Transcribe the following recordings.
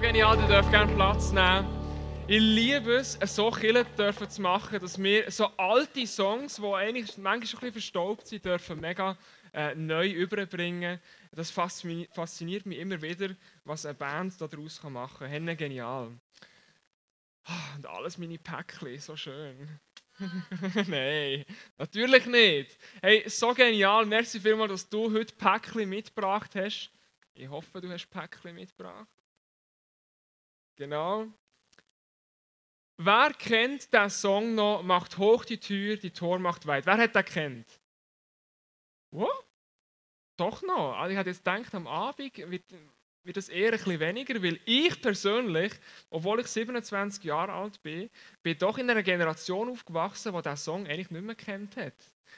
Genial, ihr dürft gerne Platz nehmen. Ich liebe es, so Killen dürfen zu machen, dass wir so alte Songs, die eigentlich manchmal ein bisschen verstaubt sind, dürfen mega äh, neu überbringen. Das fasziniert mich immer wieder, was eine Band daraus machen kann. Henne genial. Ah, und alles meine Päckchen, so schön. Nein, natürlich nicht. Hey, so genial. Merci vielmals, dass du heute Päckchen mitgebracht hast. Ich hoffe, du hast Päckchen mitgebracht. Genau. Wer kennt den Song noch? Macht hoch die Tür, die Tor macht weit. Wer hat den kennt? What? Doch noch. Also ich hatte jetzt gedacht, am Abend wird, wird das eher ein bisschen weniger, weil ich persönlich, obwohl ich 27 Jahre alt bin, bin doch in einer Generation aufgewachsen, die diesen Song eigentlich nicht mehr kennt hat.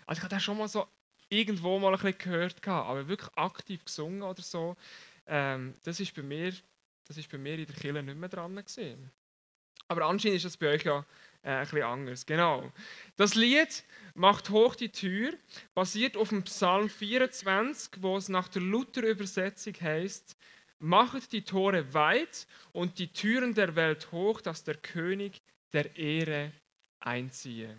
Also ich habe den schon mal so irgendwo mal ein bisschen gehört, aber wirklich aktiv gesungen oder so, ähm, das ist bei mir das ist bei mir in der Kirche nicht mehr dran. Gewesen. Aber anscheinend ist das bei euch ja äh, ein bisschen anders. Genau. Das Lied «Macht hoch die Tür» basiert auf dem Psalm 24, wo es nach der Luther-Übersetzung heißt: Machet die Tore weit und die Türen der Welt hoch, dass der König der Ehre einziehe.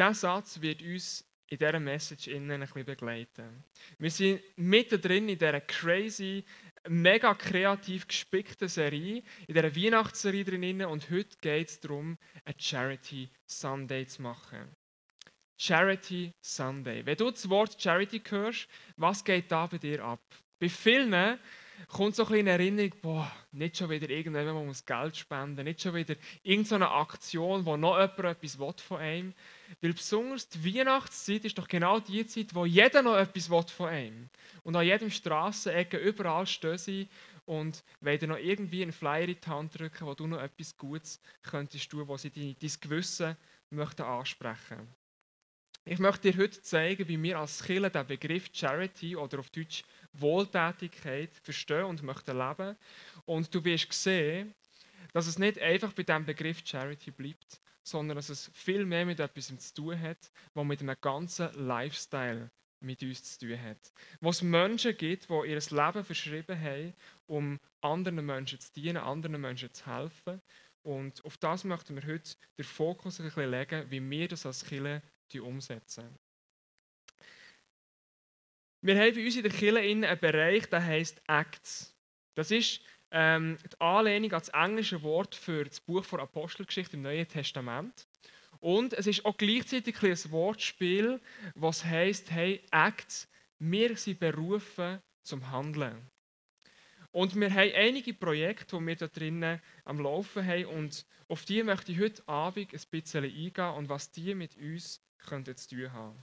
Der Satz wird uns in dieser Message innen ein bisschen begleiten. Wir sind mittendrin in dieser crazy, mega kreativ gespickten Serie, in dieser Weihnachtsserie drin und heute geht es darum, eine Charity Sunday zu machen. Charity Sunday. Wenn du das Wort Charity hörst, was geht da bei dir ab? Bei vielen kommt so ein bisschen in Erinnerung, boah, nicht schon wieder irgendjemand muss Geld spenden, nicht schon wieder irgendeine Aktion, wo noch jemand etwas will von einem Weil besonders die Weihnachtszeit ist doch genau die Zeit, wo jeder noch etwas will von einem Und an jedem Strassenecke, überall stehen sie und wollen dir noch irgendwie einen Flyer in die Hand drücken, wo du noch etwas Gutes könntest tun, wo sie dein, dein Gewissen möchten ansprechen ich möchte dir heute zeigen, wie wir als Kirche den Begriff Charity oder auf Deutsch Wohltätigkeit verstehen und möchten leben. Und du wirst sehen, dass es nicht einfach bei dem Begriff Charity bleibt, sondern dass es viel mehr mit etwas zu tun hat, was mit einem ganzen Lifestyle mit uns zu tun hat. Wo es Menschen gibt, die ihr Leben verschrieben haben, um anderen Menschen zu dienen, anderen Menschen zu helfen. Und auf das möchten wir heute den Fokus ein bisschen legen, wie wir das als Kirche umsetzen. Wir haben bei uns in der Kirche einen Bereich, der heißt Acts. Das ist ähm, die Anlehnung an das englische Wort für das Buch der Apostelgeschichte im Neuen Testament. Und es ist auch gleichzeitig ein Wortspiel, was heißt, hey, Acts, wir sind berufen zum Handeln. Und wir haben einige Projekte, die wir da drinnen am Laufen haben. Und auf die möchte ich heute Abend ein bisschen eingehen und was die mit uns könnten zu tun haben.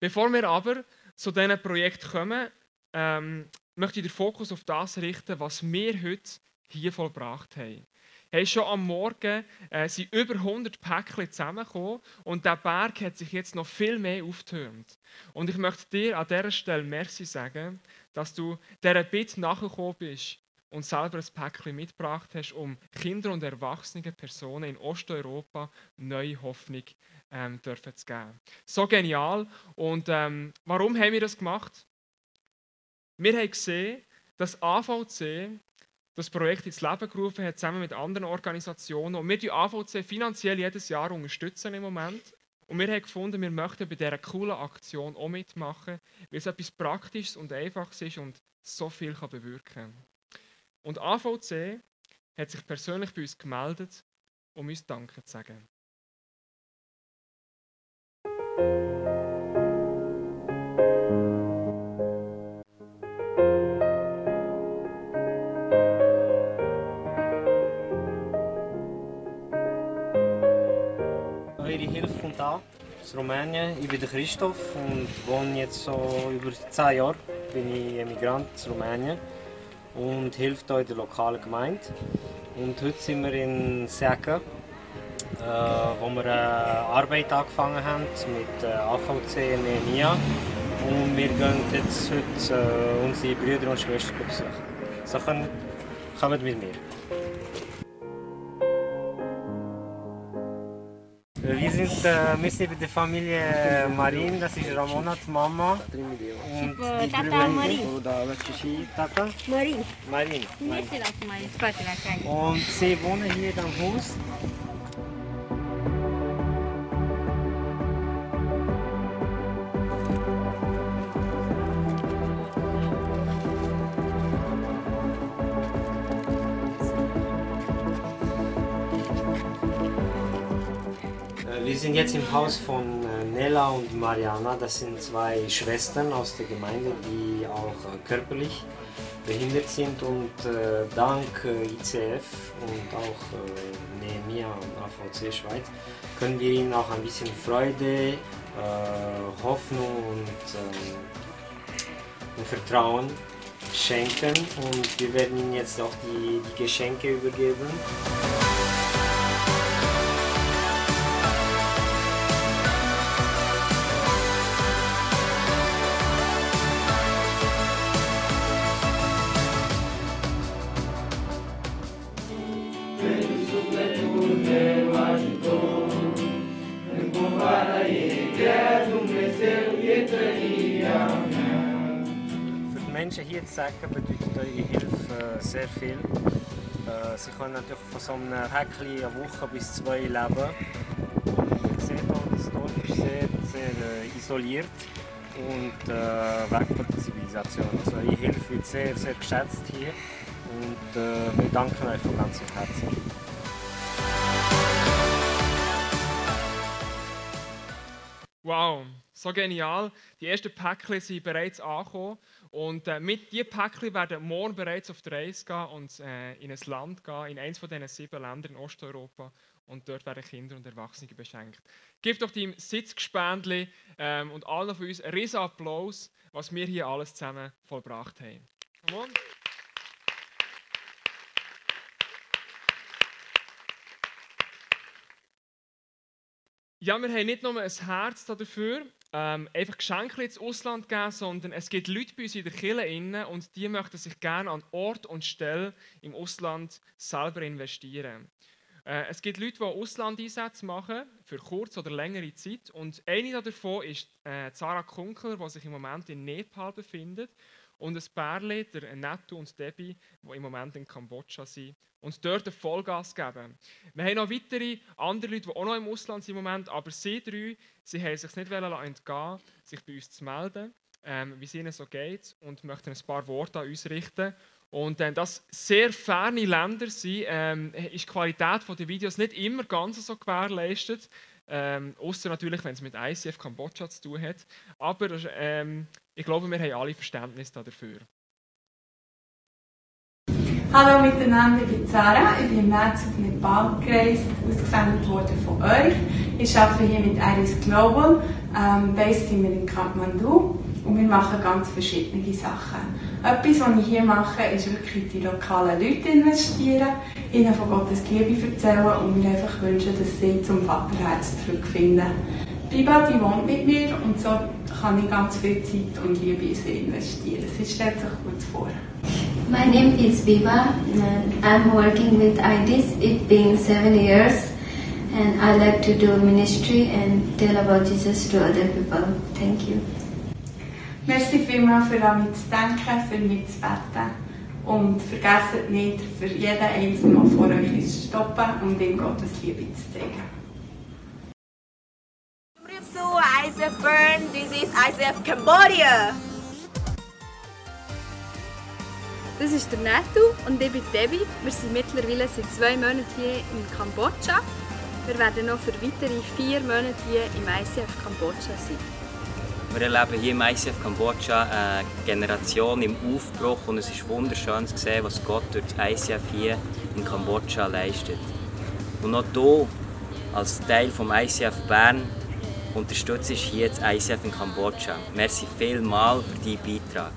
Bevor wir aber zu diesem Projekt kommen, ähm, möchte ich den Fokus auf das richten, was wir heute hier vollbracht haben. Hey, schon am Morgen äh, sind über 100 Päckchen zusammengekommen und der Berg hat sich jetzt noch viel mehr auftürmt. Und ich möchte dir an dieser Stelle Merci sagen, dass du dieser Bitte nachgekommen bist und selber ein Päckchen mitgebracht hast, um Kinder und erwachsene Personen in Osteuropa neue Hoffnung ähm, dürfen zu geben. So genial. Und ähm, warum haben wir das gemacht? Wir haben gesehen, dass AVC das Projekt ins Leben gerufen hat, zusammen mit anderen Organisationen. Und wir die AVC finanziell jedes Jahr unterstützen im Moment. Und wir haben gefunden, wir möchten bei dieser coolen Aktion auch mitmachen, weil es etwas Praktisches und Einfaches ist und so viel kann bewirken kann. Und AVC hat sich persönlich bei uns gemeldet, um uns Danke zu sagen. Eure Hilfe kommt an aus Rumänien. Ich bin Christoph und wohne jetzt so über 10 Jahre. Bin ich Emigrant aus Rumänien und hilft in der lokalen Gemeinde. Und heute sind wir in Sägen, äh, wo wir eine Arbeit angefangen haben mit äh, AVC Nehemia. Und wir gehen jetzt heute äh, unsere Brüder und Schwestern besuchen. So können, kommt mit mir. Wir sind äh, mit der Familie Marin, das ist Ramona, die Mama. Und die Tata Marin. Tata Marin. Marin. Und sie wohnen hier am Haus. Jetzt im Haus von äh, Nella und Mariana. Das sind zwei Schwestern aus der Gemeinde, die auch äh, körperlich behindert sind. Und äh, dank ICF und auch Nehemia und AVC Schweiz können wir ihnen auch ein bisschen Freude, Hoffnung und, ähm, und Vertrauen schenken. Und wir werden ihnen jetzt auch die, die Geschenke übergeben. Sagen, bedeutet eure Hilfe äh, sehr viel. Äh, Sie können natürlich von so einem Päckchen eine Woche bis zwei leben. Ihr seht auch, das Dorf ist sehr, sehr äh, isoliert und weg von der Zivilisation. Also eure Hilfe wird sehr, sehr geschätzt hier und wir danken euch von ganzem Herzen. Wow, so genial. Die ersten Päckchen sind bereits angekommen. Und äh, mit diesen Päckchen werden morgen bereits auf die Reise gehen und äh, in ein Land gehen, in eines von diesen sieben Ländern in Osteuropa. Und dort werden Kinder und Erwachsene beschenkt. Gib doch deinem Sitzgespendli ähm, und allen von uns einen riesen Applaus, was wir hier alles zusammen vollbracht haben. Come on. Ja, wir haben nicht nur ein Herz dafür, ähm, einfach Geschenke ins Ausland geben, sondern es gibt Leute bei uns in der Kirche und die möchten sich gerne an Ort und Stelle im Ausland selber investieren. Äh, es gibt Leute, die Auslandeinsätze machen, für kurz oder längere Zeit. Und eine davon ist äh, Sarah Kunkel, die sich im Moment in Nepal befindet. Und ein Pärchen, der Netto und Debbie, die im Moment in Kambodscha sind und dort Vollgas geben. Wir haben noch weitere andere Leute, die auch noch im Ausland sind im Moment, aber sie drei, sie haben sich nicht entgehen, sich bei uns zu melden, ähm, wie es ihnen so geht und möchten ein paar Worte an uns richten. Und äh, dass sehr ferne Länder sind, ähm, ist die Qualität der Videos nicht immer ganz so gewährleistet. Ähm, Außer natürlich, wenn es mit ICF Kambodscha zu tun hat. Aber ähm, ich glaube, wir haben alle Verständnis dafür. Hallo miteinander, ich bin Sarah, ich bin im März auf Nepal gereist, ausgesendet worden von euch. Ich arbeite hier mit Iris Global, ähm, based sind wir in Kathmandu und wir machen ganz verschiedene Sachen. Etwas, was ich hier mache, ist wirklich die lokalen Leute investieren, ihnen von Gottes Liebe erzählen und mir einfach wünschen, dass sie zum Vaterherz zurückfinden. Biba, die wohnt mit mir und so kann ich ganz viel Zeit und Liebe in sie investieren. Sie stellt sich gut vor. My name is Viva and I'm working with IDIS, it being seven years. And I like to do ministry and tell about Jesus to other people. Thank you. Merci vielmals für an mich zu denken, für mich zu beten. Und vergesst nicht, für jeden Einzelnen, der vor euch ist, zu stoppen und ihm Gottes Liebe zu zeigen. ICF Bern, this is ICF Cambodia. Das ist der Netto und ich bin Debbie. Wir sind mittlerweile seit zwei Monaten hier in Kambodscha. Wir werden noch für weitere vier Monate hier im ICF Kambodscha sein. Wir erleben hier im ICF Kambodscha eine Generation im Aufbruch und es ist wunderschön zu sehen, was Gott durch das ICF hier in Kambodscha leistet. Und auch du, als Teil vom ICF Bern, unterstützt hier das ICF in Kambodscha. Merci vielmals für deinen Beitrag.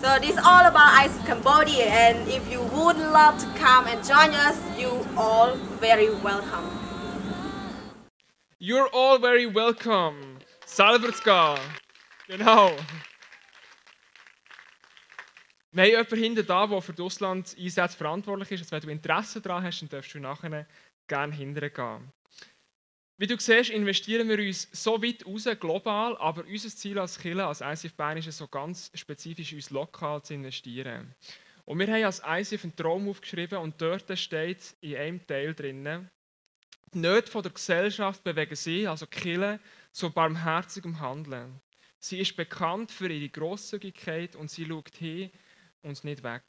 So this is all about ICF Cambodia and if you would love to come and join us, you all very welcome. You're all very welcome. Gehen. Genau. Wir haben jemanden hinten da, der für die Auslandseinsätze verantwortlich ist. Also wenn du Interesse daran hast, dann darfst du nachher gerne hinterher gehen. Wie du siehst, investieren wir uns so weit raus, global, aber unser Ziel als Killer, als ICF Bern ist es so ganz spezifisch, uns lokal zu investieren. Und wir haben als ICF einen Traum aufgeschrieben und dort steht in einem Teil drinnen, die Nöte der Gesellschaft bewegen sie, also Killer, zu barmherzigem Handeln. Sie ist bekannt für ihre Grosszügigkeit und sie schaut hin und nicht weg.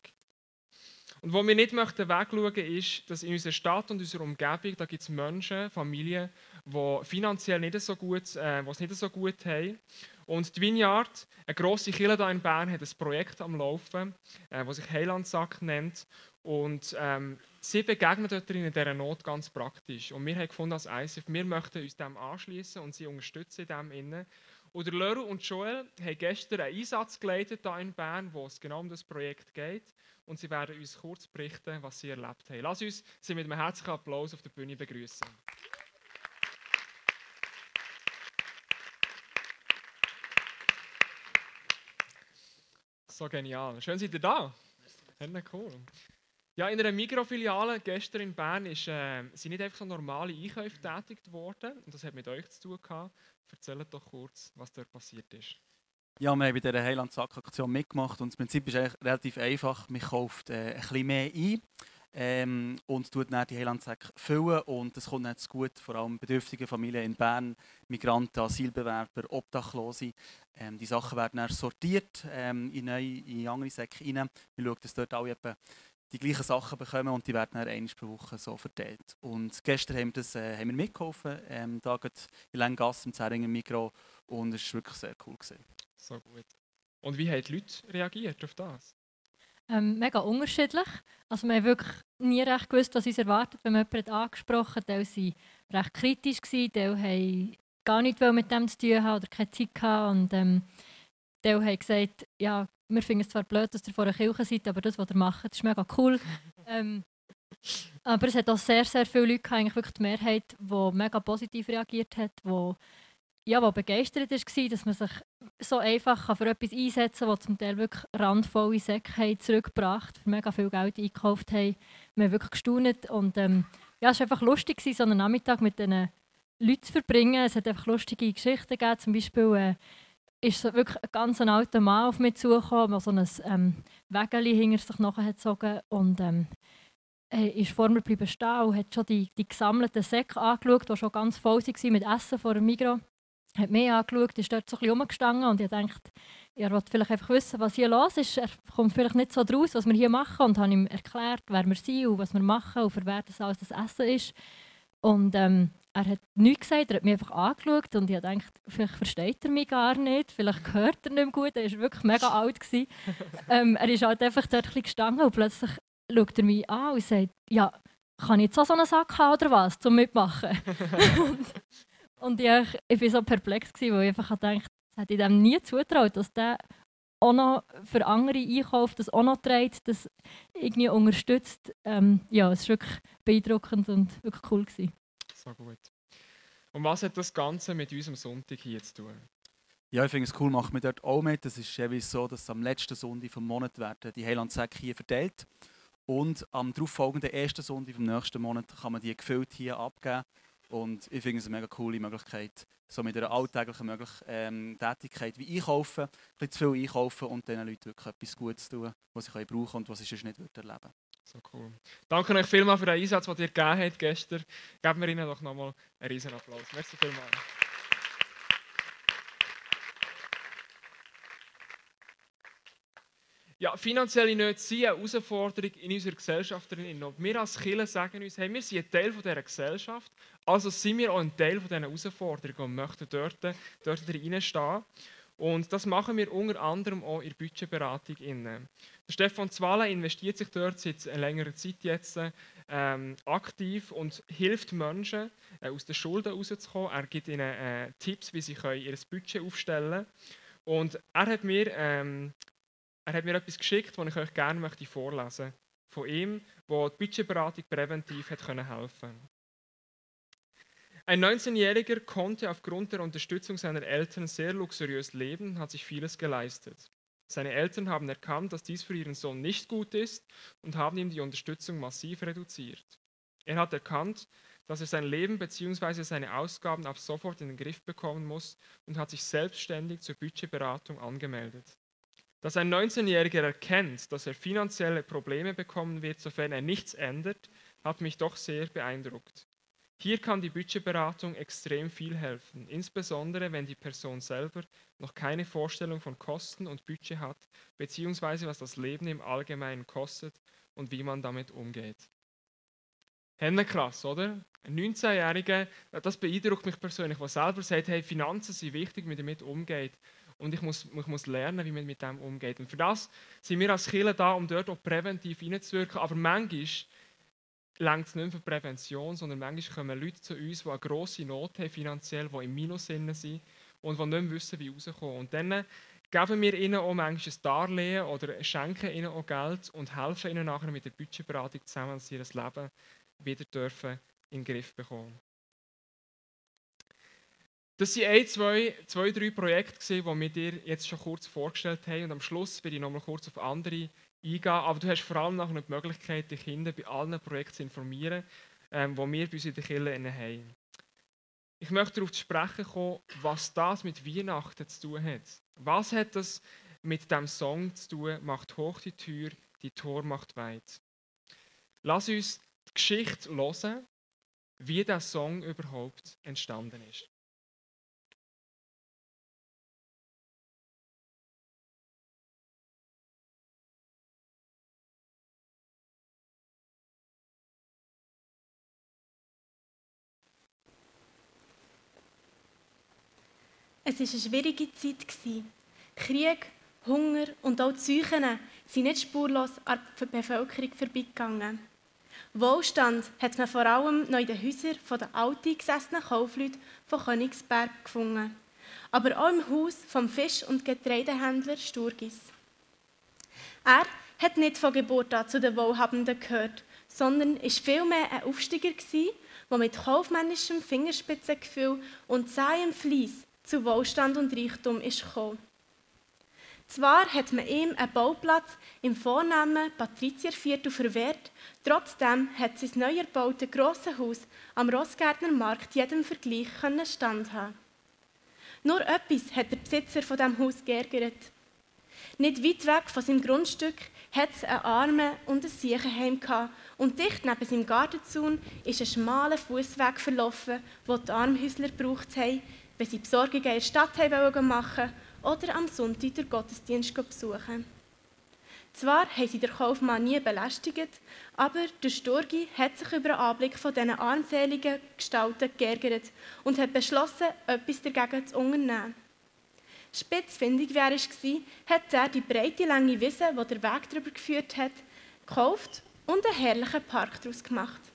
Und wo wir nicht möchten wegschauen, ist, dass in unserer Stadt und unserer Umgebung, da gibt es Menschen, Familien, die finanziell nicht so gut, äh, es nicht so gut haben. Und die Vineyard, eine grosse Kirche hier in Bern, hat ein Projekt am Laufen, äh, das sich Heilandsack nennt. Und ähm, sie begegnen dort in dieser Not ganz praktisch. Und wir haben gefunden als ICF, wir möchten uns dem anschließen und sie unterstützen in dem innen. Und der Leru und Joel haben gestern einen Einsatz geleitet hier in Bern, wo es genau um das Projekt geht. Und sie werden uns kurz berichten, was sie erlebt haben. Lass uns sie mit einem herzlichen Applaus auf der Bühne begrüßen. So genial. Schön seid ihr da. Merci. Cool. Ja, in einer Mikrofiliale gestern in Bern ist, äh, sind nicht einfach so normale Einkäufe tätigt worden. Und das hat mit euch zu tun gehabt. Erzählt doch kurz, was dort passiert ist. Ja, wir haben bei dieser Heiland-Sack-Aktion mitgemacht und das Prinzip ist eigentlich relativ einfach. Man kauft äh, ein bisschen mehr ein ähm, und tut dann die Heilandsäcke füllen und das kommt zu gut, vor allem bedürftige Familien in Bern, Migranten, Asylbewerber, Obdachlose. Ähm, die Sachen werden dann sortiert ähm, in, neue, in andere Säcke rein. Wir schauen, dass dort alle etwa die gleichen Sachen bekommen und die werden dann einmal pro Woche so verteilt. Und gestern haben wir, das, äh, haben wir mitgeholfen, ähm, da in Lengasse im Zeringen Mikro und es war wirklich sehr cool. Gewesen. So gut. Und wie haben die Leute reagiert auf das? Ähm, mega unterschiedlich. Also wir haben wirklich nie recht gewusst, was uns erwartet, wenn man jemanden angesprochen hat. Teil waren recht kritisch, gewesen, Teil haben gar nichts mit dem zu tun haben oder keine Zeit gehabt. Und ähm, Teil haben gesagt, ja, wir finden es zwar blöd, dass ihr vor der Kirche seid, aber das, was ihr macht, ist mega cool. ähm, aber es hat auch sehr, sehr viele Leute, eigentlich wirklich die Mehrheit, die mega positiv reagiert hat, die ja, wo begeistert war, dass man sich so einfach für etwas einsetzen kann, das zum Teil wirklich randvolle Säcke zurückgebracht für mega viel Geld eingekauft haben. Wir haben wirklich gestaunt und ähm, ja, es war einfach lustig, so einen Nachmittag mit diesen Leuten zu verbringen. Es hat einfach lustige Geschichten gegeben, zum Beispiel äh, ist so wirklich ein ganz alter Mann auf mich zugekommen, der so ein ähm, Wägeli hinter sich nachgezogen und ähm, er ist vor mir geblieben stehen und hat schon die, die gesammelten Säcke angeschaut, die schon ganz voll waren mit Essen vor dem Migros. Hat mich angeschaut, ist dort so ein rumgestanden und ich dachte, er wollte vielleicht einfach wissen, was hier los ist. Er kommt vielleicht nicht so draus, was wir hier machen und habe ihm erklärt, wer wir sind und was wir machen und für wer das alles das Essen ist. Und ähm, er hat nichts gesagt, er hat mich einfach angeschaut und ich dachte, vielleicht versteht er mich gar nicht, vielleicht hört er nicht mehr gut, er war wirklich mega alt. ähm, er ist halt einfach dort ein gestanden und plötzlich schaut er mich an und sagt, ja, kann ich jetzt auch so einen Sack haben oder was, zum Mitmachen? und, und ich, ich war so perplex, gewesen, weil ich einfach dachte, das hätte ich dem nie zutraut, dass der auch noch für andere einkauft, das auch noch trägt, das irgendwie unterstützt. Ähm, ja, es war wirklich beeindruckend und wirklich cool. Gewesen. So gut. Und was hat das Ganze mit unserem Sonntag hier zu tun? Ja, ich finde es cool, machen wir dort auch mit. Es ist jeweils so, dass am letzten Sonntag vom Monat werden die Heilandsäcke hier verteilt und am darauffolgenden ersten Sonntag vom nächsten Monat kann man die gefüllt hier abgeben. Und ich finde es eine mega coole Möglichkeit, so mit einer alltäglichen möglich, ähm, Tätigkeit wie einkaufen, ein bisschen zu viel einkaufen und diesen Leuten wirklich etwas Gutes tun, was sie brauchen können und was sie sonst nicht erleben würden. So cool. Danke euch vielmals für den Einsatz, den ihr gegeben habt gestern. Geben wir Ihnen doch nochmal einen riesen Applaus. Merci vielmals. Ja, finanzielle Nöte sind eine Herausforderung in unserer Gesellschaft drin. Und wir als Kirche sagen uns, hey, wir sind ein Teil dieser Gesellschaft, also sind wir auch ein Teil dieser Herausforderung und möchten dort, dort reinstehen. Und das machen wir unter anderem auch in der Budgetberatung. Der Stefan Zwala investiert sich dort seit längerer Zeit jetzt ähm, aktiv und hilft Menschen, äh, aus den Schulden rauszukommen. Er gibt ihnen äh, Tipps, wie sie können ihr Budget aufstellen können. Und er hat mir, ähm, er hat mir etwas geschickt, das ich euch gerne möchte vorlesen möchte. Von ihm, wo die Budgetberatung präventiv hat helfen konnte. Ein 19-Jähriger konnte aufgrund der Unterstützung seiner Eltern sehr luxuriös leben und hat sich vieles geleistet. Seine Eltern haben erkannt, dass dies für ihren Sohn nicht gut ist und haben ihm die Unterstützung massiv reduziert. Er hat erkannt, dass er sein Leben bzw. seine Ausgaben ab sofort in den Griff bekommen muss und hat sich selbstständig zur Budgetberatung angemeldet. Dass ein 19-Jähriger erkennt, dass er finanzielle Probleme bekommen wird, sofern er nichts ändert, hat mich doch sehr beeindruckt. Hier kann die Budgetberatung extrem viel helfen, insbesondere wenn die Person selber noch keine Vorstellung von Kosten und Budget hat, beziehungsweise was das Leben im Allgemeinen kostet und wie man damit umgeht. Henne krass, oder? Ein 19-Jähriger, das beeindruckt mich persönlich, der selber sagt, hey, Finanzen sind wichtig, wie man damit umgeht. Und ich muss, ich muss lernen, wie man mit dem umgeht. Und für das sind wir als Kirche da, um dort auch präventiv hineinzuwirken. Aber manchmal längt es nicht für Prävention, sondern manchmal kommen Leute zu uns, die eine grosse Not haben finanziell, die im Minus sind und die nicht wissen, wie rauskommen. Und dann geben wir ihnen auch manchmal ein Darlehen oder schenken ihnen auch Geld und helfen ihnen nachher mit der Budgetberatung zusammen, dass sie ihr Leben wieder dürfen in den Griff bekommen. Das waren ein, zwei, zwei, drei Projekte, die wir dir jetzt schon kurz vorgestellt haben. Und am Schluss werde ich noch mal kurz auf andere eingehen. Aber du hast vor allem noch die Möglichkeit, dich Kinder bei allen Projekten zu informieren, ähm, die wir bei uns in der Kirche haben. Ich möchte darauf zu sprechen kommen, was das mit Weihnachten zu tun hat. Was hat das mit dem Song zu tun? Macht hoch die Tür, die Tor macht weit. Lass uns die Geschichte hören, wie der Song überhaupt entstanden ist. Es war eine schwierige Zeit. Krieg, Hunger und auch die Seuchen sind nicht spurlos an der Bevölkerung vorbeigegangen. Wohlstand hat man vor allem noch in den Häusern der alteingesessenen Kaufleute von Königsberg gefunden, aber auch im Haus vom Fisch- und Getreidehändler Sturgis. Er hat nicht von Geburt an zu den Wohlhabenden gehört, sondern war vielmehr ein Aufsteiger, der mit kaufmännischem Fingerspitzengefühl und zähem Fleiss zu Wohlstand und Reichtum ist gekommen. Zwar hat man ihm einen Bauplatz im vornehmen Patrizierviertel verwehrt, trotzdem hat sein neu erbaute grosse Haus am Rossgärtner Markt jedem Vergleich standhaben. Nur etwas hat der Besitzer von dem Haus geärgert. Nicht weit weg von seinem Grundstück hat es einen Armen und ein Siechenheim und dicht neben seinem Gartenzaun ist ein schmaler Fußweg verlaufen, wo die Armhäusler gebraucht haben, wenn sie Besorgungen in der Stadt machen oder am Sonntag den Gottesdienst besuchen. Zwar haben sie den Kaufmann nie belästigt, aber der Sturgi hat sich über den Anblick von diesen armseligen Gestalten geärgert und hat beschlossen, etwas dagegen zu unternehmen. Spitzfindig wie er war, hat er die breite, lange Wiese, die der Weg darüber geführt hat, gekauft und einen herrlichen Park daraus gemacht.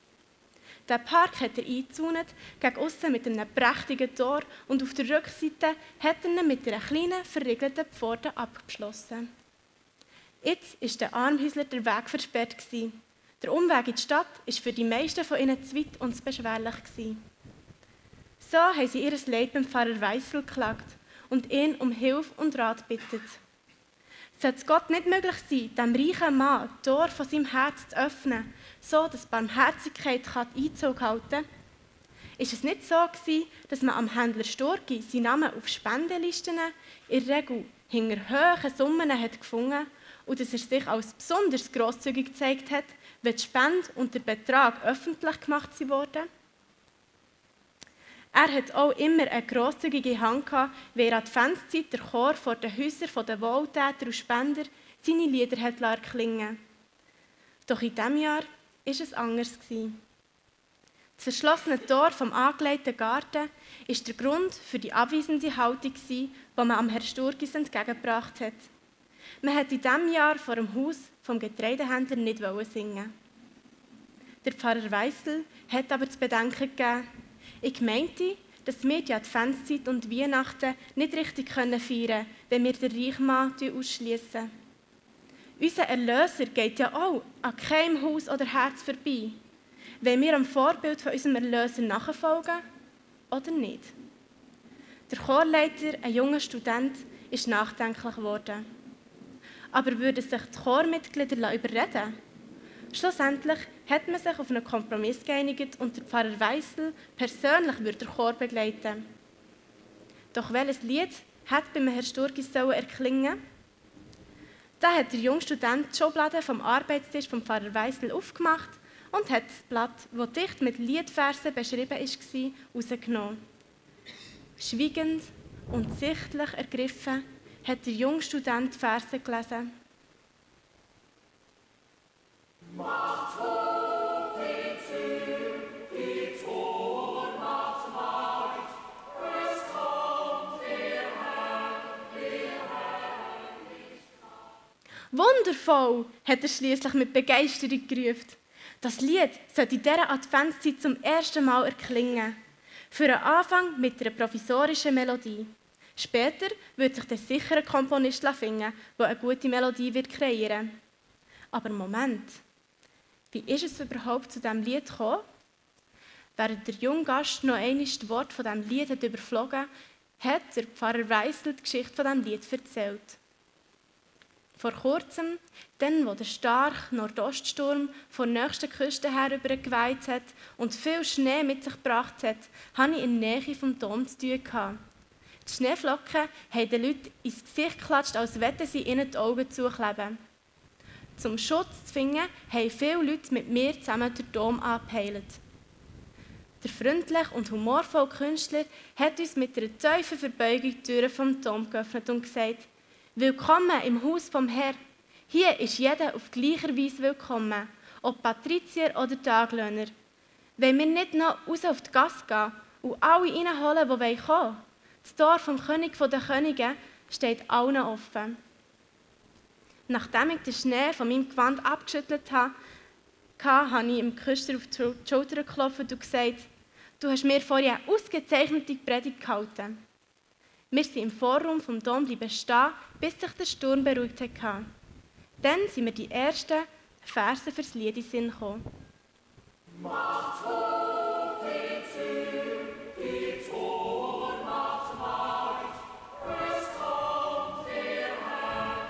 Der Park hat er eingezäunt, gegen außen mit einem prächtigen Tor und auf der Rückseite hat er ihn mit einer kleinen, verriegelten Pforte abgeschlossen. Jetzt war der Armhäusler der Weg versperrt. Der Umweg in die Stadt war für die meisten von ihnen zu weit und zu beschwerlich. So haben sie ihr Leid beim Pfarrer Weissel geklagt und ihn um Hilfe und Rat bittet. Sollte es Gott nicht möglich sein, dem reichen Mann die Tor von seinem Herz zu öffnen, so dass Barmherzigkeit Einzug halten kann? Ist es nicht so gewesen, dass man am Händler Sturgi seinen Namen auf Spendenlisten in der Regel hinter hohen Summen hat gefunden und dass er sich als besonders grosszügig gezeigt hat, wenn die Spende und der Betrag öffentlich gemacht wurden? Er hat auch immer eine grosszügige Hand gehabt, wie er Adventszeit der Chor vor den Häusern der Wohltäter und Spender seine Lieder hat erklingen Doch in diesem Jahr war es anders. Das verschlossene Tor vom angelegten Garten war der Grund für die abweisende Haltung, die man am Herrn Sturgis entgegengebracht hat. Man hat in diesem Jahr vor dem Haus vom Getreidehändler nicht singen Der Pfarrer Weissel hat aber zu bedenken gegeben, ich meinte, dass wir die Adventszeit und Weihnachten nicht richtig feiern können, wenn wir den Reichmann ausschließen. Unser Erlöser geht ja auch an keinem Haus oder Herz vorbei. Wenn wir am Vorbild von unserem Erlöser nachfolgen oder nicht? Der Chorleiter, ein junger Student, ist nachdenklich geworden. aber würden sich die Chormitglieder überreden Schlussendlich hat man sich auf einen Kompromiss geeinigt und der Pfarrer Weissel persönlich würde den Chor begleiten. Doch welches Lied hat beim Herrn Sturgis erklingen Da hat der junge Student die Schublade vom Arbeitstisch vom Pfarrer Weissel aufgemacht und hat das Blatt, das dicht mit Liedversen beschrieben war, rausgenommen. Schweigend und sichtlich ergriffen hat der junge Student Verse gelesen. Macht Wundervoll, hat er schließlich mit Begeisterung gerufen. Das Lied sollte in dieser Adventszeit zum ersten Mal erklingen. Für einen Anfang mit einer provisorischen Melodie. Später wird sich der sicher ein Komponist finden, der eine gute Melodie wird kreieren Aber Moment, wie ist es überhaupt zu diesem Lied gekommen? Während der junge Gast noch einmal das Wort von diesem Lied hat überflogen hat der Pfarrer Weissel die Geschichte von diesem Lied erzählt. Vor kurzem, dann, wo der starke Nordoststurm von der nächsten Küste her übergeweiht hat und viel Schnee mit sich gebracht hat, hatte ich in der Nähe vom Dom zu tun. Die Schneeflocken haben den Leuten ins Gesicht geklatscht, als wollten sie ihnen die Augen zukleben. Zum Schutz zu finden, haben viele Leute mit mir zusammen den Dom angepeilt. Der freundliche und humorvolle Künstler hat uns mit einer tiefen Verbeugung die Türen vom Dom geöffnet und gesagt, Willkommen im Haus vom Herrn. Hier ist jeder auf gleicher Weise willkommen, ob Patrizier oder Taglöhner. Wenn wir nicht noch raus auf die Gasse gehen und alle reinholen, die kommen wollen, das Tor vom König der Könige steht allen offen. Nachdem ich den Schnee von meinem Gewand abgeschüttelt habe, habe ich dem Küster auf die Schulter geklopft und gesagt, du hast mir vorher eine ausgezeichnete Predigt gehalten. Wir sind im Vorraum vom Dom bleiben stehen, bis sich der Sturm beruhigt hatte. Dann sind mir die ersten Verse fürs Lied in Sinn gekommen. Macht hoch die Tür, die Tor macht weit, es kommt der Herr,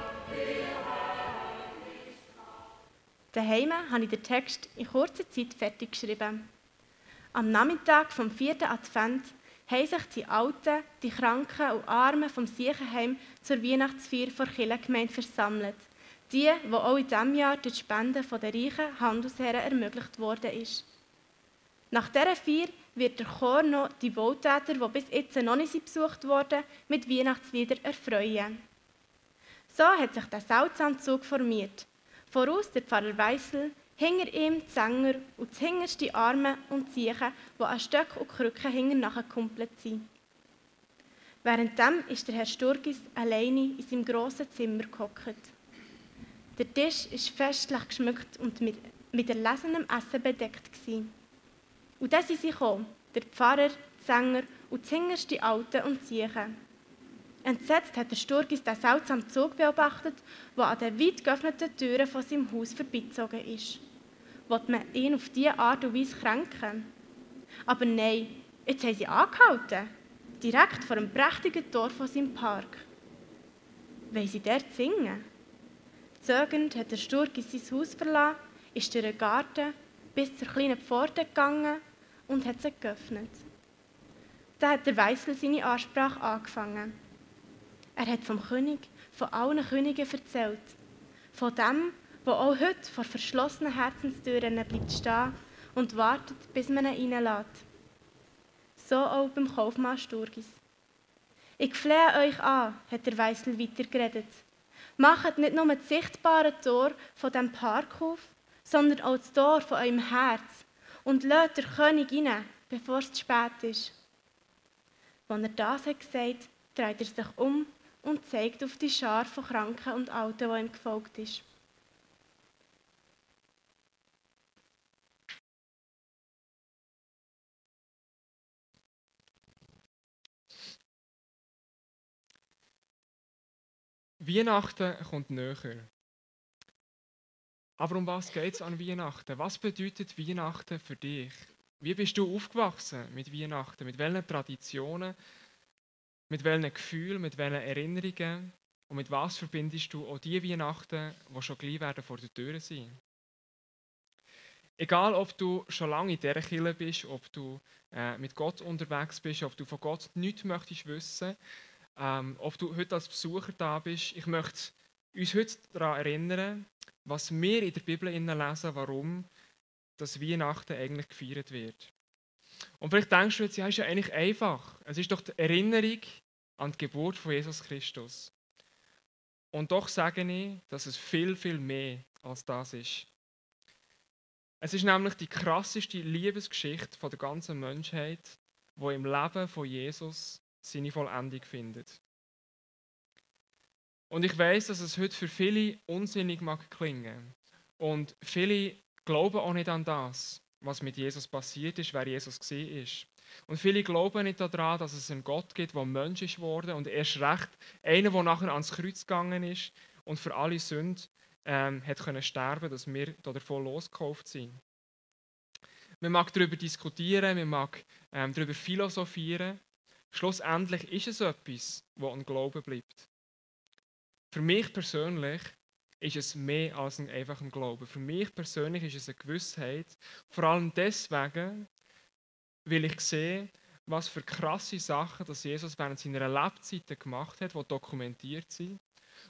der Herr Daheim habe ich den Text in kurzer Zeit fertig geschrieben. Am Nachmittag vom vierten Advent haben sich die Alten, die Kranken und Armen vom Siechenheim zur Weihnachtsfeier vor Kirchengemeinde versammelt. Die, die auch in diesem Jahr durch die Spenden der reichen Handelsherren ermöglicht worden ist. Nach dieser Feier wird der Chor noch die Wohltäter, die bis jetzt noch nicht besucht wurden, mit Weihnachtsliedern erfreuen. So hat sich der Salzanzug formiert. Voraus der Pfarrer Weissel, hinter ihm die Sänger und das hinterste Arme und Ziechen, die an Stöcken und Krücken hinter nachgekumpelt sind. Währenddem ist der Herr Sturgis alleine in seinem grossen Zimmer gehockt. Der Tisch ist festlich geschmückt und mit, mit erlesenem Essen bedeckt. Gewesen. Und dann sind sie gekommen, der Pfarrer, die Sänger und das hinterste Alte und Ziechen. Entsetzt hat der Sturgis den seltsamen Zug beobachtet, der an den weit geöffneten Türen von seinem Haus vorbeizogen ist wollte man ihn auf diese Art und Weise kränken. Aber nein, jetzt haben sie angehalten. Direkt vor dem prächtigen Tor von seinem Park. Wollen sie dort singen? Zögernd hat der Sturk in sein Haus verlassen, ist durch den Garten bis zur kleinen Pforte gegangen und hat sie geöffnet. Da hat der Weißel seine Ansprache angefangen. Er hat vom König, von allen Königen erzählt. Von dem, wo auch heute vor verschlossenen Herzenstüren bleibt stehen und wartet, bis man ihn reinlässt. So auch beim Kaufmann Sturgis. Ich flehe euch an, hat der Weissel weitergeredet. Macht nicht nur das sichtbare Tor von dem Park auf, sondern auch das Tor von eurem Herz und lasst den König rein, bevor es zu spät ist. Als er das hat gesagt, dreht er sich um und zeigt auf die Schar von Kranken und Alten, die ihm gefolgt ist. Weihnachten kommt näher. Aber um was geht es an Weihnachten? Was bedeutet Weihnachten für dich? Wie bist du aufgewachsen mit Weihnachten? Mit welchen Traditionen? Mit welchen Gefühlen? Mit welchen Erinnerungen? Und mit was verbindest du auch die Weihnachten, die schon gleich werden vor der Tür sein? Egal, ob du schon lange in dieser Kirche bist, ob du äh, mit Gott unterwegs bist, ob du von Gott nichts möchtest wissen, ähm, ob du heute als Besucher da bist, ich möchte uns heute daran erinnern, was wir in der Bibel lesen, warum das Weihnachten eigentlich gefeiert wird. Und vielleicht denkst du jetzt, ja, ist ja eigentlich einfach. Es ist doch die Erinnerung an die Geburt von Jesus Christus. Und doch sage ich, dass es viel, viel mehr als das ist. Es ist nämlich die krasseste Liebesgeschichte von der ganzen Menschheit, wo im Leben von Jesus seine Vollendung findet. Und ich weiß, dass es heute für viele unsinnig mag klingen. Und viele glauben auch nicht an das, was mit Jesus passiert ist, wer Jesus gesehen ist. Und viele glauben nicht daran, dass es einen Gott gibt, der Mensch ist worden und erst recht einer, der nachher ans Kreuz gegangen ist und für alle Sünden ähm, hat können sterben, dass wir davon losgekauft sind. Man mag darüber diskutieren, man mag ähm, darüber philosophieren. Schlussendlich ist es etwas, was an Glauben bleibt. Für mich persönlich ist es mehr als ein einfacher Glauben. Für mich persönlich ist es eine Gewissheit, vor allem deswegen, weil ich sehe, was für krasse Sachen dass Jesus während seiner Lebzeit gemacht hat, die dokumentiert sind.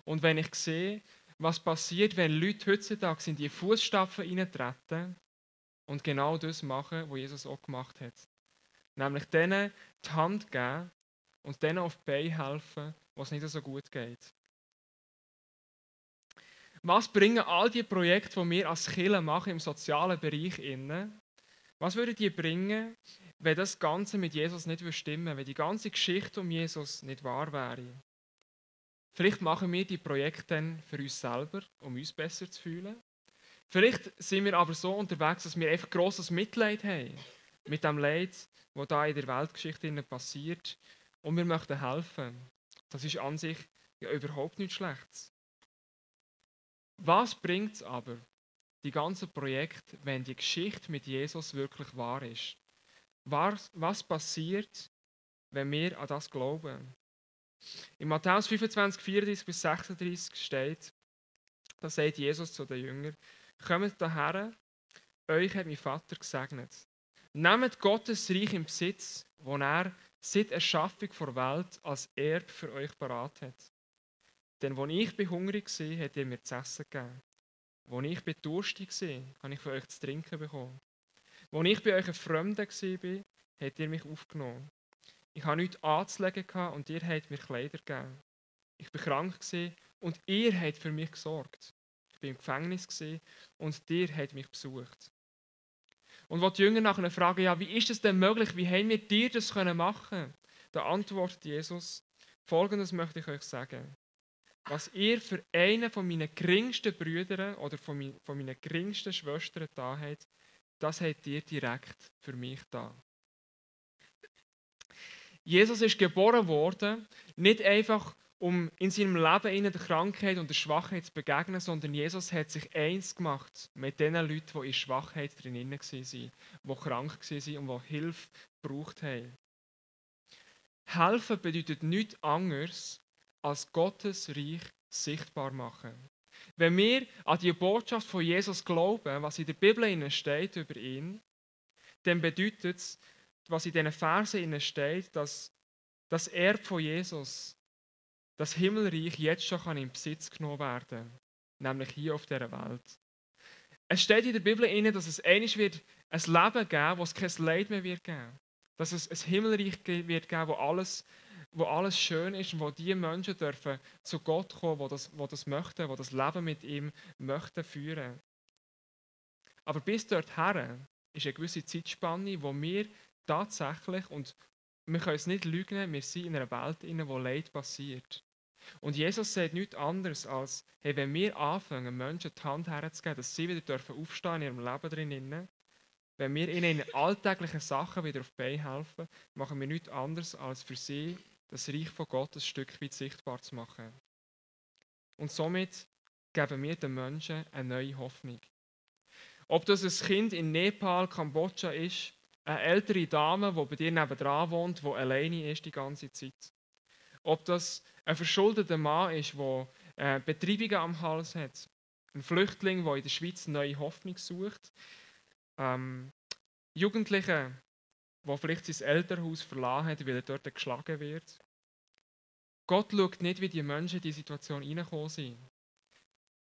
Und wenn ich sehe, was passiert, wenn Leute heutzutage in die Fußstapfen eintreten und genau das machen, was Jesus auch gemacht hat. Nämlich denen die Hand geben und denen auf die Beine helfen, was nicht so gut geht. Was bringen all die Projekte, die wir als Kirche machen im sozialen Bereich inne? Was würden die bringen, wenn das Ganze mit Jesus nicht stimmen wenn die ganze Geschichte um Jesus nicht wahr wäre? Vielleicht machen wir die Projekte dann für uns selber, um uns besser zu fühlen. Vielleicht sind wir aber so unterwegs, dass wir einfach grosses Mitleid haben mit dem Leid, was da in der Weltgeschichte passiert. Und wir möchten helfen. Das ist an sich ja überhaupt nichts Schlechtes. Was bringt es aber, die ganzen Projekte, wenn die Geschichte mit Jesus wirklich wahr ist? Was, was passiert, wenn wir an das glauben? In Matthäus 25, 34 bis 36 steht, da sagt Jesus zu den Jüngern, kommt daher, euch hat mein Vater gesegnet. Nehmt Gottes Reich im Besitz, wo er seit Erschaffung der Welt als Erb für euch parat hat. Denn wo ich bin hungrig war, hat ihr mir zu essen gegeben. Wo ich bin durstig war, habe ich von euch zu trinken bekommen. Wo ich bei euch ein Fremder war, habt ihr mich aufgenommen. Ich habe nichts anzulegen und ihr habt mir Kleider gegeben. Ich war krank und ihr habt für mich gesorgt. Ich war im Gefängnis und ihr habt mich besucht. Und wo die Jünger nachher fragen, ja, wie ist es denn möglich, wie haben wir dir das machen können? Da antwortet Jesus, folgendes möchte ich euch sagen. Was ihr für einen von meinen geringsten Brüdern oder von, mein, von meinen geringsten Schwestern da habt, das habt ihr direkt für mich da. Jesus ist geboren worden, nicht einfach um in seinem Leben in der Krankheit und der Schwachheit zu begegnen, sondern Jesus hat sich eins gemacht mit den Leuten, die in Schwachheit drin waren, die krank waren und die Hilfe gebraucht haben. Helfen bedeutet nichts anderes, als Gottes Reich sichtbar machen. Wenn wir an die Botschaft von Jesus glauben, was in der Bibel steht über ihn, dann bedeutet es, was in diesen Versen steht, dass das Erb von Jesus, das Himmelreich, jetzt schon in Besitz genommen werden kann. Nämlich hier auf dieser Welt. Es steht in der Bibel, dass es einiges wird ein Leben geben, wo es kein Leid mehr wird geben. Dass es ein Himmelreich wird geben, wo alles, wo alles schön ist und wo die Menschen dürfen zu Gott kommen, wo das, wo das möchten, wo das Leben mit ihm möchten führen. Aber bis dorthin ist eine gewisse Zeitspanne, wo wir tatsächlich, und wir können es nicht lügen, wir sind in einer Welt, in wo Leid passiert. Und Jesus sagt nichts anderes als, hey, wenn wir anfangen, Menschen die Hand herzugeben, dass sie wieder dürfen aufstehen in ihrem Leben drinnen, wenn wir ihnen in alltäglichen Sachen wieder auf die Beine helfen, machen wir nichts anderes als für sie das Reich von Gott ein Stück weit sichtbar zu machen. Und somit geben wir den Menschen eine neue Hoffnung. Ob das ein Kind in Nepal, Kambodscha ist, eine ältere Dame, die bei dir nebenan wohnt, die alleine ist die ganze Zeit. Ob das ein verschuldeter Mann ist, der äh, Betreibungen am Hals hat. Ein Flüchtling, der in der Schweiz neue Hoffnung sucht. Ähm, Jugendliche, der vielleicht sein Elternhaus verlassen hat, weil er dort geschlagen wird. Gott schaut nicht, wie die Menschen in diese Situation hineingekommen sind.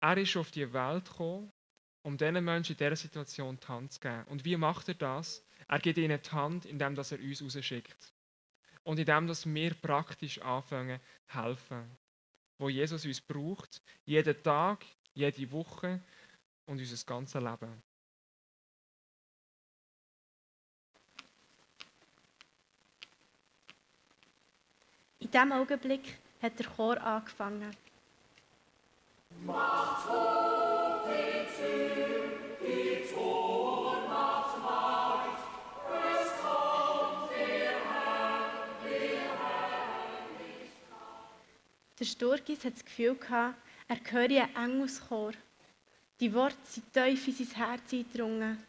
Er ist auf die Welt gekommen, um diesen Menschen in dieser Situation die Hand zu geben. Und wie macht er das? Er gibt ihnen die Hand, indem er uns rausschickt. Und indem dass wir praktisch anfangen helfen. Wo Jesus uns braucht, jeden Tag, jede Woche und unser ganzes Leben. In diesem Augenblick hat der Chor angefangen. Macht hoch die Tür, Der Sturgis hat das Gefühl gehabt, er höre einen Engelschor. Die Worte sind tief in sein Herz eingedrungen.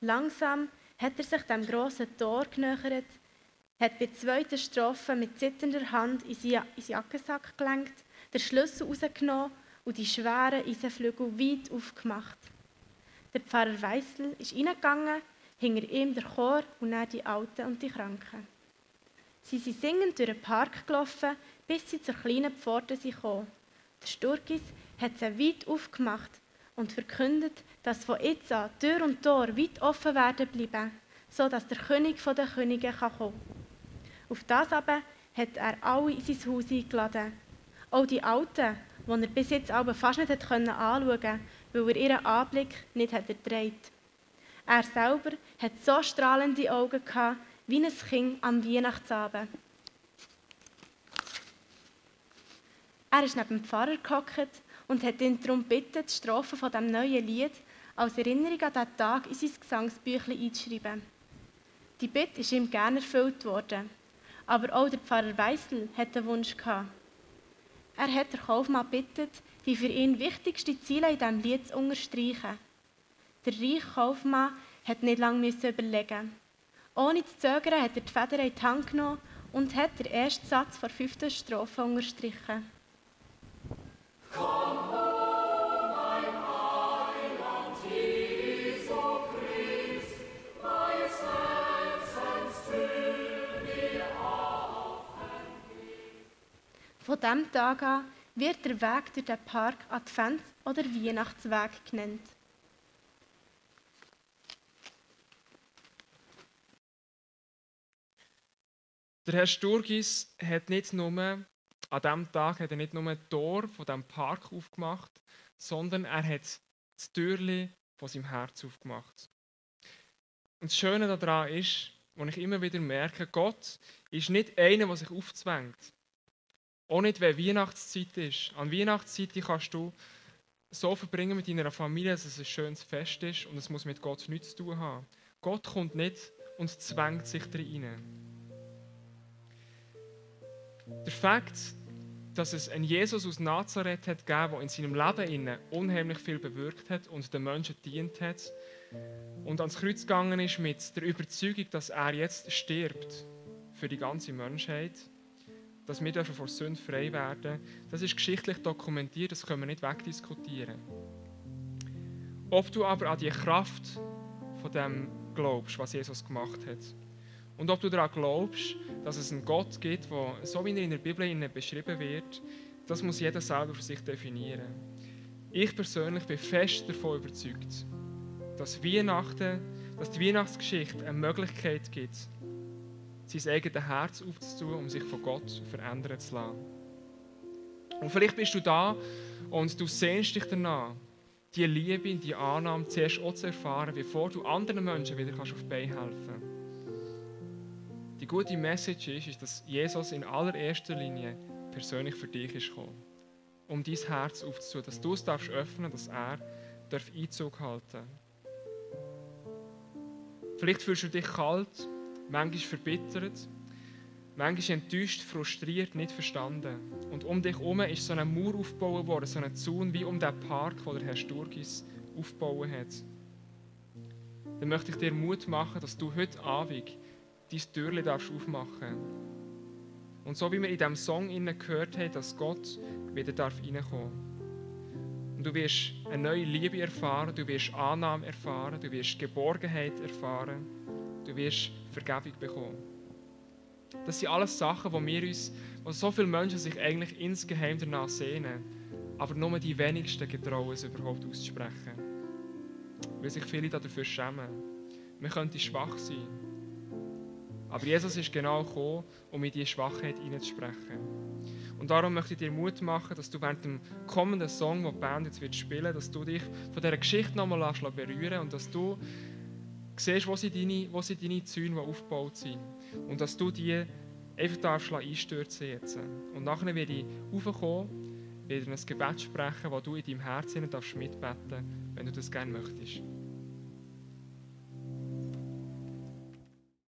Langsam hat er sich dem grossen Tor genähert, hat bei der zweiten Strophe mit zitternder Hand in seinen Jackensack gelenkt, den Schlüssel rausgenommen und die schweren Eisenflügel weit aufgemacht. Der Pfarrer Weissel ist reingegangen, hinter ihm der Chor und dann die Alten und die Kranken. Sie sind singend durch den Park gelaufen, bis sie zur kleinen Pforte kamen. Der Sturgis hat sie weit aufgemacht und verkündet, dass von jetzt an Tür und Tor weit offen werden bleiben, so dass der König der Könige kommen kann. Auf das aber hat er alle in sein Haus eingeladen. Auch die Alten, die er bis jetzt aber fast nicht anschauen konnte, weil er ihren Anblick nicht ertragen Er selber hat so strahlende Augen gehabt, wie ein Kind am Weihnachtsabend. Er ist neben dem Pfarrer gehockt und hat ihn darum gebeten, die Strophen von dem neuen Lied als Erinnerung an diesen Tag in sein Gesangsbüchlein einzuschreiben. Die Bitte ist ihm gerne erfüllt worden. Aber auch der Pfarrer Weissel hat einen Wunsch gehabt. Er hat den Kaufmann gebeten, die für ihn wichtigsten Ziele in diesem Lied zu unterstreichen. Der reiche Kaufmann hat nicht lange überlegen. Ohne zu zögern hat er die Feder in die Hand genommen und hat den ersten Satz der fünften Strophe unterstrichen. Von diesem Tag an wird der Weg durch den Park Advents- oder Weihnachtsweg genannt. Der Herr Sturgis hat nicht nur, an diesem Tag hat er nicht nur ein Tor von diesem Park aufgemacht, sondern er hat das Türchen von seinem Herz aufgemacht. Und das Schöne daran ist, was ich immer wieder merke, Gott ist nicht einer, der sich aufzwängt. Auch nicht, wenn Weihnachtszeit ist. An Weihnachtszeit kannst du so verbringen mit deiner Familie, dass es ein schönes Fest ist und es muss mit Gott nichts zu tun haben. Gott kommt nicht und zwängt sich rein. Der Fakt, dass es einen Jesus aus Nazareth hat gegeben, der in seinem Leben unheimlich viel bewirkt hat und den Menschen dient hat und ans Kreuz gegangen ist mit der Überzeugung, dass er jetzt stirbt für die ganze Menschheit dass wir vor Sünde frei werden das ist geschichtlich dokumentiert, das können wir nicht wegdiskutieren. Ob du aber an die Kraft von dem glaubst, was Jesus gemacht hat, und ob du daran glaubst, dass es einen Gott gibt, der, so wie er in der Bibel beschrieben wird, das muss jeder selber für sich definieren. Ich persönlich bin fest davon überzeugt, dass Weihnachten, dass die Weihnachtsgeschichte eine Möglichkeit gibt, sein eigenes Herz aufzutun, um sich von Gott verändern zu lassen. Und vielleicht bist du da und du sehnst dich danach, die Liebe, die Annahme zuerst auch zu erfahren, bevor du anderen Menschen wieder auf die Beine helfen. Die gute Message ist, ist, dass Jesus in allererster Linie persönlich für dich ist gekommen, um dein Herz aufzutun, dass du es darfst öffnen, dass er darf Einzug halten. Vielleicht fühlst du dich kalt manchmal verbittert, manchmal enttäuscht, frustriert, nicht verstanden. Und um dich herum ist so eine Mauer aufgebaut worden, so ein Zaun wie um den Park, den der Herr Sturgis aufgebaut hat. Dann möchte ich dir Mut machen, dass du heute Abend dein Türchen aufmachen darfst Und so wie wir in diesem Song gehört haben, dass Gott wieder darf reinkommen darf. Und du wirst eine neue Liebe erfahren, du wirst Annahme erfahren, du wirst Geborgenheit erfahren, du wirst Vergebung bekommen. Das sind alles Sachen, wo wir uns, wo so viele Menschen sich eigentlich insgeheim danach sehnen, aber nur die wenigsten getrauen, es überhaupt auszusprechen. Weil sich viele dafür schämen. Wir könnten schwach sein. Aber Jesus ist genau gekommen, um in diese Schwachheit hineinzusprechen. Und darum möchte ich dir Mut machen, dass du während dem kommenden Song, den die Band jetzt wird dass du dich von dieser Geschichte nochmal berühren und dass du siehst, wo sind deine, wo sind deine Zäune, die aufgebaut sind. Und dass du die einfach darfst einstürzen jetzt. Und nachher werde ich raufkommen, werde ein Gebet sprechen, das du in deinem Herzen darfst, wenn du das gerne möchtest.